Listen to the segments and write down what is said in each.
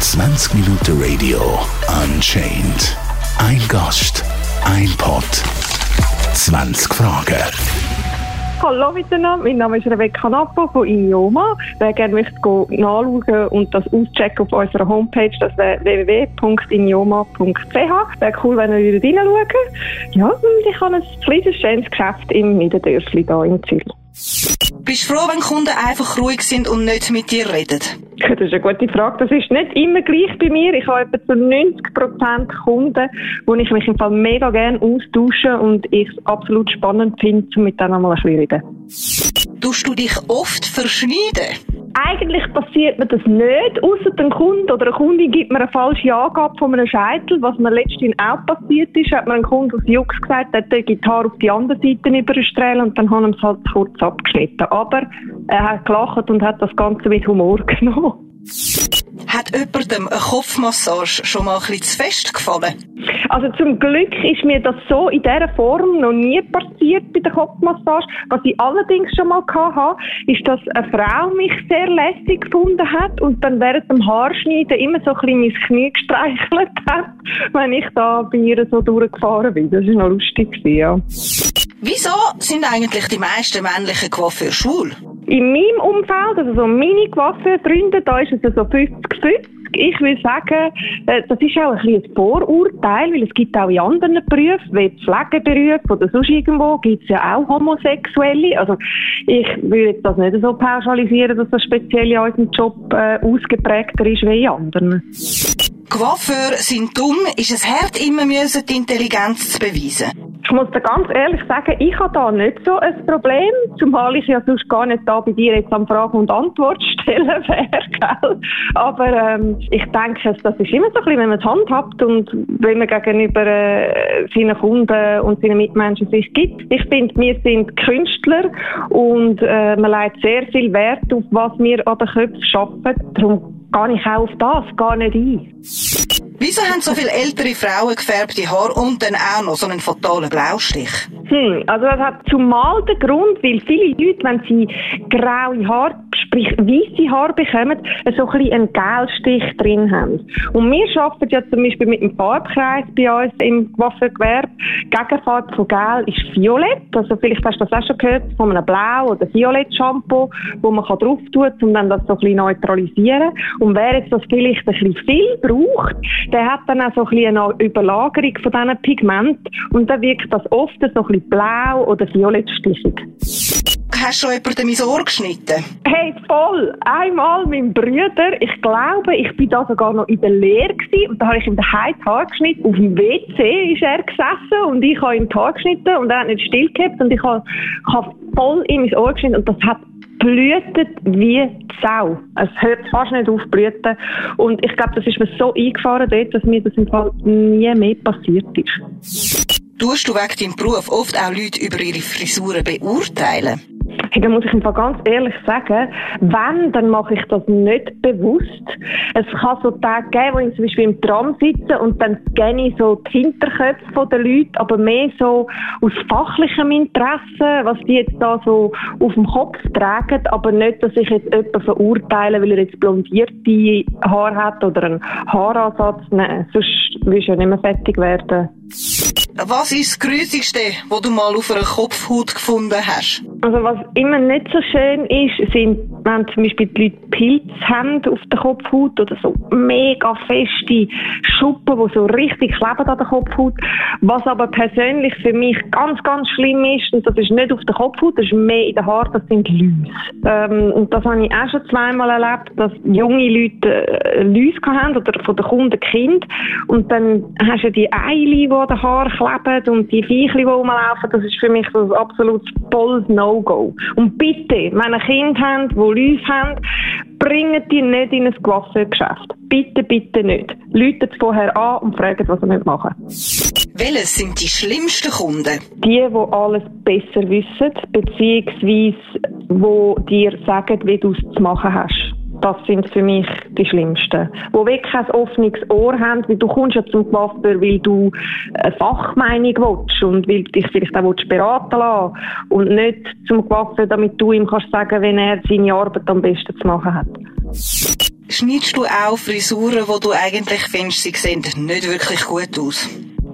20 Minuten Radio Unchained. Ein Gast, ein Pod, 20 Fragen. Hallo miteinander, mein Name ist Rebecca Nappo von IOMA. Wer gerne möchte nachschauen und das auschecken auf unserer Homepage, das wäre www.inioma.ch. Wäre cool, wenn ihr reinschauen Ja, ich habe ein kleines, schönes Geschäft im Niederdörfli hier in Zürich. Bist du froh, wenn Kunden einfach ruhig sind und nicht mit dir reden? Das ist eine gute Frage. Das ist nicht immer gleich bei mir. Ich habe etwa zu 90 Prozent Kunden, wo ich mich im Fall mega gerne austausche und ich es absolut spannend finde, um mit denen mal ein bisschen reden. Tust du dich oft verschneiden? Eigentlich passiert mir das nicht, außer ein Kunde oder eine Kundin gibt mir eine falsche Angabe von einem Scheitel. Was mir letztens auch passiert ist, hat mir ein Kunde aus Jux gesagt, er hat die Gitarre auf die andere Seite überstellen und dann haben wir es halt kurz abgeschnitten. Aber er hat gelacht und hat das Ganze mit Humor genommen. Hat jemandem eine Kopfmassage schon mal ein bisschen zu fest gefallen? Also zum Glück ist mir das so in dieser Form noch nie passiert bei der Kopfmassage. Was ich allerdings schon mal hatte, ist, dass eine Frau mich sehr lässig gefunden hat und dann während dem Haarschneiden immer so ein bisschen mein Knie gestreichelt hat, wenn ich da bei ihr so durchgefahren bin. Das war noch lustig, ja. Wieso sind eigentlich die meisten männlichen Coiffeurs schwul? In meinem Umfeld, also so meine Coiffeurfreunde, da ist es so 50-50. Ich will sagen, äh, das ist auch ein bisschen ein Vorurteil, weil es gibt auch in anderen Berufen, wie Pflegeberufe oder sonst irgendwo, gibt es ja auch Homosexuelle. Also ich würde das nicht so pauschalisieren, dass das speziell in unserem Job äh, ausgeprägter ist wie in anderen. Coiffeur sind dumm, ist es hart immer müssen, die Intelligenz zu beweisen? Ich muss dir ganz ehrlich sagen, ich habe da nicht so ein Problem, zumal ich ja sonst gar nicht da bei dir jetzt am Fragen und Antwort stellen wäre, Aber ähm, ich denke, das ist immer so ein bisschen, wenn man es handhabt und wenn man gegenüber äh, seinen Kunden und seinen Mitmenschen sich gibt. Ich finde, wir sind Künstler und äh, man legt sehr viel Wert auf, was wir an den Köpfen schaffen. Darum gehe ich auch auf das gar nicht ein. Wieso haben so viele ältere Frauen gefärbte Haare und dann auch noch so einen fatalen Blaustich? Hm, also das hat zumal den Grund, weil viele Leute, wenn sie graue Haare, sprich weiße Haare bekommen, so ein bisschen einen Gelstich drin haben. Und wir arbeiten ja zum Beispiel mit dem Farbkreis bei uns im Waffengewerbe. Gegenfarbe von Gel ist Violett. Also vielleicht hast du das auch schon gehört, von einem Blau- oder Violett-Shampoo, wo man drauf kann, um dann das so ein bisschen neutralisieren. Und wer jetzt das vielleicht ein bisschen viel braucht, der hat dann auch so ein bisschen eine Überlagerung von diesen Pigmenten und dann wirkt das oft so ein bisschen blau oder violettstichig. Hast du schon jemandem ins Ohr geschnitten? Hey, voll! Einmal mein Bruder, ich glaube, ich bin da sogar noch in der Lehre gewesen, und da habe ich ihm den Haar geschnitten. Auf dem WC ist er gesessen und ich habe ihm die Haar geschnitten und er hat nicht still gehabt und ich habe, ich habe voll in mein Ohr geschnitten und das hat blühtet wie Sau. Es hört fast nicht auf blüten. Und ich glaube, das ist mir so eingefahren dort, dass mir das im Fall nie mehr passiert ist. Tust du wegen deinem Beruf oft auch Leute über ihre Frisuren beurteilen? Hey, da muss ich einfach ganz ehrlich sagen, wenn, dann mache ich das nicht bewusst. Es kann so Tage geben, wo ich zum Beispiel im Tram sitze und dann kenne ich so die Hinterköpfe der Leute, aber mehr so aus fachlichem Interesse, was die jetzt da so auf dem Kopf tragen, aber nicht, dass ich jetzt jemanden verurteile, weil er jetzt blondierte Haare hat oder einen Haaransatz. Nein, sonst willst du ja nicht mehr fertig werden. Was ist das Grusigste, was du mal auf einer Kopfhaut gefunden hast? Also was immer nicht so schön ist, sind, wenn zum Beispiel die Leute Pilz haben auf der Kopfhaut oder so mega feste Schuppen, die so richtig kleben an der Kopfhaut. Was aber persönlich für mich ganz, ganz schlimm ist, und das ist nicht auf der Kopfhaut, das ist mehr in den Haaren, das sind Läuse. Ähm, und das habe ich auch schon zweimal erlebt, dass junge Leute äh, Läuse haben oder von den Kunden Kind und dann hast du die Eile, die an den Haaren kleben und die Viecher, die rumlaufen, das ist für mich so ein absolutes volles No-Go. Und bitte, wenn ihr Kind habt, die Läuse haben, bringt die nicht in ein Coiffeurgeschäft. Bitte, bitte nicht. Läutet vorher an und fragt, was ihr machen Welches sind die schlimmsten Kunden? Die, die alles besser wissen, beziehungsweise die dir sagen, wie du es zu machen hast. Das sind für mich die schlimmsten. Die wirklich ein offenes Ohr haben, weil du kommst ja zum Coiffeur, weil du eine Fachmeinung willst und weil dich vielleicht auch willst beraten lassen und nicht zum Coiffeur, damit du ihm kannst sagen, wenn er seine Arbeit am besten zu machen hat. Schneidest du auch Frisuren, wo du eigentlich findest, sie sehen nicht wirklich gut aus?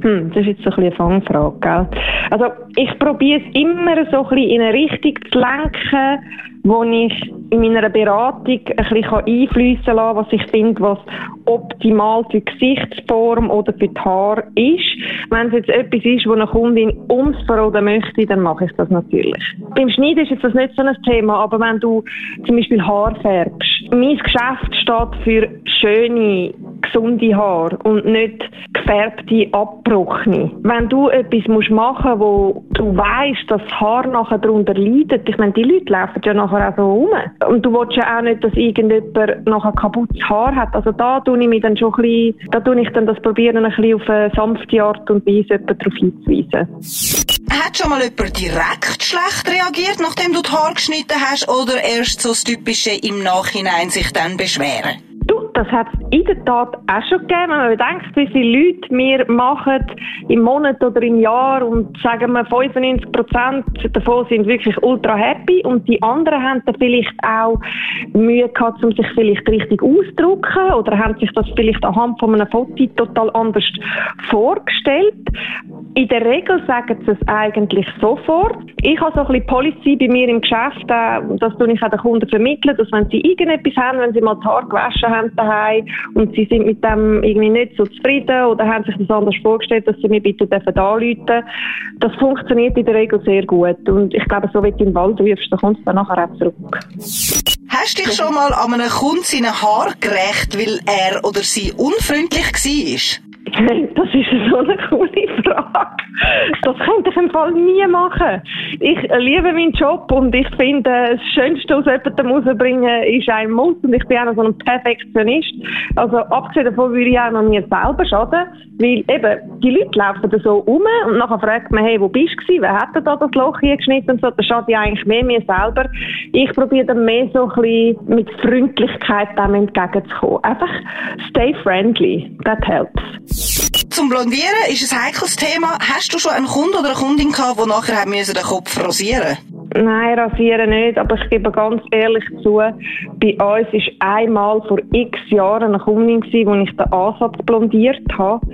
Hm, das ist jetzt so ein bisschen eine Fangfrage, gell? Also, ich probiere es immer so ein bisschen in eine Richtung zu lenken, wo ich in meiner Beratung ein bisschen einfließen lassen was ich finde, was optimal für die Gesichtsform oder für die Haare ist. Wenn es jetzt etwas ist, wo eine Kundin umverroden möchte, dann mache ich das natürlich. Beim Schneiden ist das nicht so ein Thema, aber wenn du zum Beispiel Haar färbst, mein Geschäft steht für schöne, gesunde Haare und nicht gefärbte, abgebrochene. Wenn du etwas musst machen wo du weißt, dass das Haar nachher darunter leidet, ich meine, die Leute laufen ja nachher auch so rum. Und du willst ja auch nicht, dass irgendjemand nachher kaputtes Haar hat. Also da tue ich mich dann schon ein bisschen, da tue ich dann das probieren, ein bisschen auf eine sanfte Art und Weise darauf hinzuweisen. Hat schon mal jemand direkt schlecht reagiert, nachdem du die Haare geschnitten hast, oder erst so das Typische im Nachhinein sich dann beschweren? Das hat es in der Tat auch schon gegeben. Wenn man bedenkt, wie viele Leute wir machen im Monat oder im Jahr und sagen wir 95 Prozent davon sind wirklich ultra happy und die anderen haben dann vielleicht auch Mühe gehabt, um sich vielleicht richtig auszudrücken oder haben sich das vielleicht anhand von einem Foto total anders vorgestellt. In der Regel sagen sie es eigentlich sofort. Ich habe so ein bisschen Policy bei mir im Geschäft, äh, das tue ich auch den Kunden vermitteln, dass wenn sie irgendetwas haben, wenn sie mal die Haare gewaschen haben daheim und sie sind mit dem irgendwie nicht so zufrieden oder haben sich das anders vorgestellt, dass sie mir bitte dürfen anrufen. Das funktioniert in der Regel sehr gut und ich glaube, so wie du in den Wald rufst, dann kommst du dann nachher auch zurück. Hast du dich schon mal an einem Kunden seine Haar gerecht, weil er oder sie unfreundlich war? Das ist so eine coole Frage. Das könnte ich im Fall nie machen. Ich liebe meinen Job und ich finde, das Schönste aus jemandem rauszubringen ist ein Muss und ich bin auch noch so ein Perfektionist. Also abgesehen davon würde ich auch noch mir selber schaden, weil eben, die Leute laufen da so um und nachher fragt man, hey, wo bist du Wer hat denn da das Loch hier geschnitten und so? Das schadet ja eigentlich mehr mir selber. Ich probiere dann mehr so ein bisschen mit Freundlichkeit dem entgegenzukommen. Einfach stay friendly. That helps. Zum Blondieren ist ein heikles Thema. Hast du schon einen Kunden oder eine Kundin gehabt, die nachher den Kopf rasieren musste? Nein, rasieren nicht, aber ich gebe ganz ehrlich zu, bei uns war einmal vor x Jahren eine Kundin, gewesen, wo ich den Ansatz blondiert habe,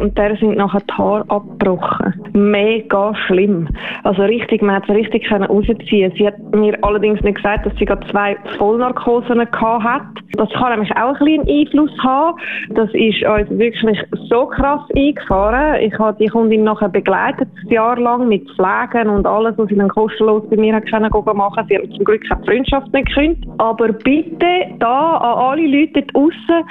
und der sind nachher die Haare abgebrochen. Mega schlimm. Also richtig, man hat es richtig rausziehen Sie hat mir allerdings nicht gesagt, dass sie gerade zwei Vollnarkosen hat. Das kann nämlich auch ein bisschen Einfluss haben. Das ist uns wirklich so krass eingefahren. Ich habe die Kundin nachher begleitet, ein Jahr lang, mit Pflegen und alles, was sie dann kostenlos bei mir können machen Sie haben zum Glück keine Freundschaft nicht gekündigt. Aber bitte da an alle Leute draußen,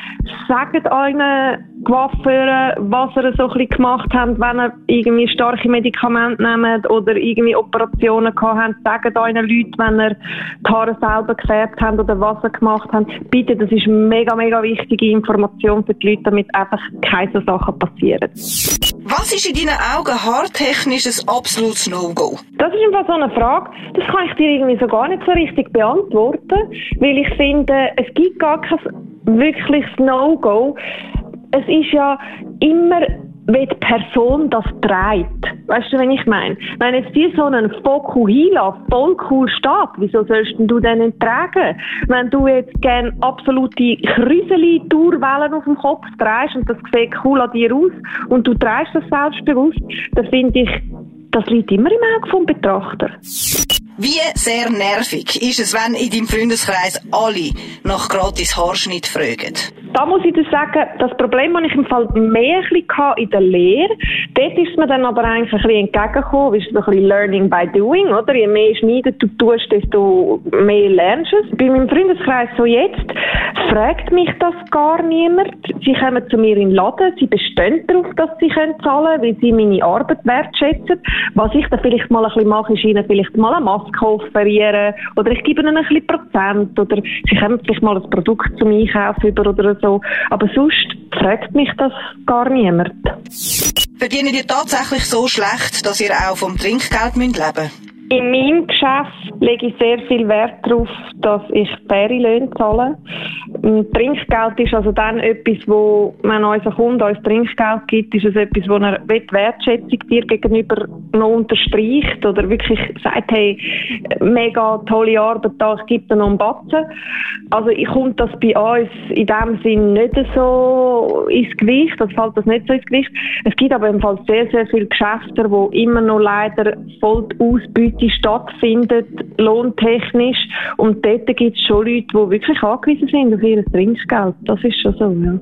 sagt euren Coiffeuren, was ihr so ein bisschen gemacht habt, wenn ihr irgendwie starke Medikamente nehmt oder irgendwie Operationen gehabt habt. Sagt euren Leuten, wenn ihr die Haare selber gefärbt habt oder was ihr gemacht habt. Bitte, das ist mega, mega wichtige Information für die Leute, damit einfach keine so Sachen passieren. Was ist in deinen Augen haartechnisch ein absolutes No-Go? Das ist einfach so eine Frage, das kann ich dir irgendwie so gar nicht so richtig beantworten, weil ich finde, es gibt gar kein wirkliches No-Go. Es ist ja immer wie die Person das trägt. Weißt du, wenn ich meine? Wenn jetzt dir so einen Fokuhila voll cool steht, wieso sollst du den nicht tragen? Wenn du jetzt gerne absolute Krüseli-Tourwellen auf dem Kopf trägst und das sieht cool an dir aus und du trägst das selbstbewusst, dann finde ich, das liegt immer im Auge vom Betrachter. Wie sehr nervig ist es, wenn in deinem Freundeskreis alle nach gratis Haarschnitt fragen? Da muss ich dir sagen, das Problem, das ich im Fall mehr in der Lehre, dort ist mir dann aber eigentlich ein bisschen entgegengekommen, weil es ein bisschen Learning by Doing, oder? Je mehr schneiden du tust, desto mehr lernst du es. Bei meinem Freundeskreis so jetzt fragt mich das gar niemand. Sie kommen zu mir in den Laden, sie bestehen darauf, dass sie können zahlen können, weil sie meine Arbeit wertschätzen. Was ich dann vielleicht mal ein bisschen mache, ist ihnen vielleicht mal eine Maske offerieren oder ich gebe ihnen ein bisschen Prozent oder sie kommen vielleicht mal ein Produkt zum Einkauf über oder so. Aber sonst fragt mich das gar niemand. Verdienen ihr tatsächlich so schlecht, dass ihr auch vom Trinkgeld leben müsst? In meinem Geschäft lege ich sehr viel Wert darauf, dass ich faire Löhne zahle. Trinkgeld ist also dann etwas, wo, wenn unser Kunde uns Trinkgeld gibt, ist es etwas, wo er Wertschätzung dir gegenüber noch unterstreicht oder wirklich sagt, hey, mega tolle Arbeit da, ich gebe dir noch einen Batzen. Also ich kommt das bei uns in dem Sinn nicht so ins Gewicht, das fällt das nicht so ins Gewicht. Es gibt aber im Fall sehr, sehr viele Geschäfte, wo immer noch leider voll die Ausbeute stattfindet, lohntechnisch. Und dort gibt es schon Leute, die wirklich angewiesen sind ihr Trinkgeld. Das ist schon so, ja.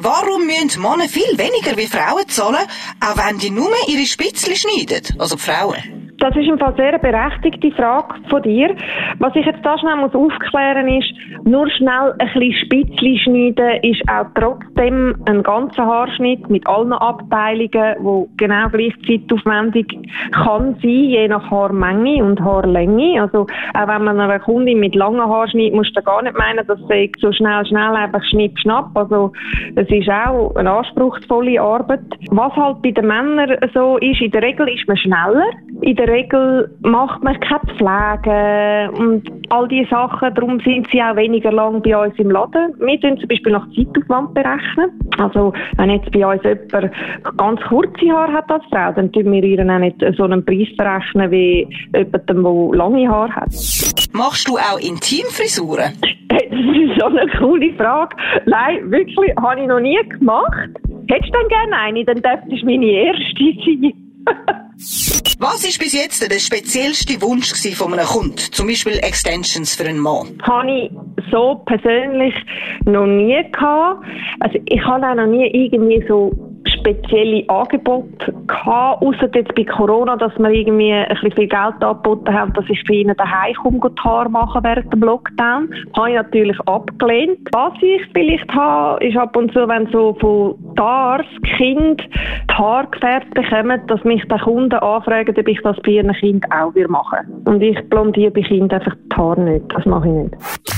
Warum müssen Männer viel weniger wie Frauen zahlen, auch wenn die nur ihre Spitzli schneiden? Also die Frauen. Das ist im Fall sehr eine berechtigte Frage von dir. Was ich jetzt da schnell muss aufklären ist, nur schnell ein bisschen Spitzli schneiden ist auch trotzdem ein ganzer Haarschnitt mit allen Abteilungen, wo genau gleich zeitaufwendig kann sein, je nach Haarmenge und Haarlänge. Also auch wenn man einer Kundin mit langen Haaren schneidet, muss du gar nicht meinen, dass sie so schnell, schnell einfach schnipp, schnapp. Also es ist auch eine anspruchsvolle Arbeit. Was halt bei den Männern so ist, in der Regel ist man schneller. In der Regel macht man keine Pflege und all diese Sachen. Darum sind sie auch weniger lang bei uns im Laden. Wir tun zum Beispiel nach Zeitaufwand berechnen. Also, wenn jetzt bei uns jemand ganz kurze Haare hat als Frau, dann tun wir ihr auch nicht so einen Preis berechnen wie jemand, der lange Haare hat. Machst du auch Intimfrisuren? Das ist schon eine coole Frage. Nein, wirklich, habe ich noch nie gemacht. Hättest du denn gerne eine, dann dürftest du meine erste sein. Was ist bis jetzt der speziellste Wunsch von einem Kunden? Zum Beispiel Extensions für einen Mann? Habe ich so persönlich noch nie gehabt. Also ich habe auch noch nie irgendwie so spezielle Angebote gehabt, außer jetzt bei Corona, dass wir irgendwie ein bisschen viel Geld angeboten haben, dass ich für ihnen daheim komme, die Haare machen während dem Lockdown. Habe ich natürlich abgelehnt. Was ich vielleicht habe, ist ab und zu, wenn so von Stars Kind die Haare gefärbt bekommen, dass mich der Kunden anfragen, ob ich das bei ihren Kind auch machen will. Und ich blondiere bei Kindern einfach die Haare nicht. Das mache ich nicht.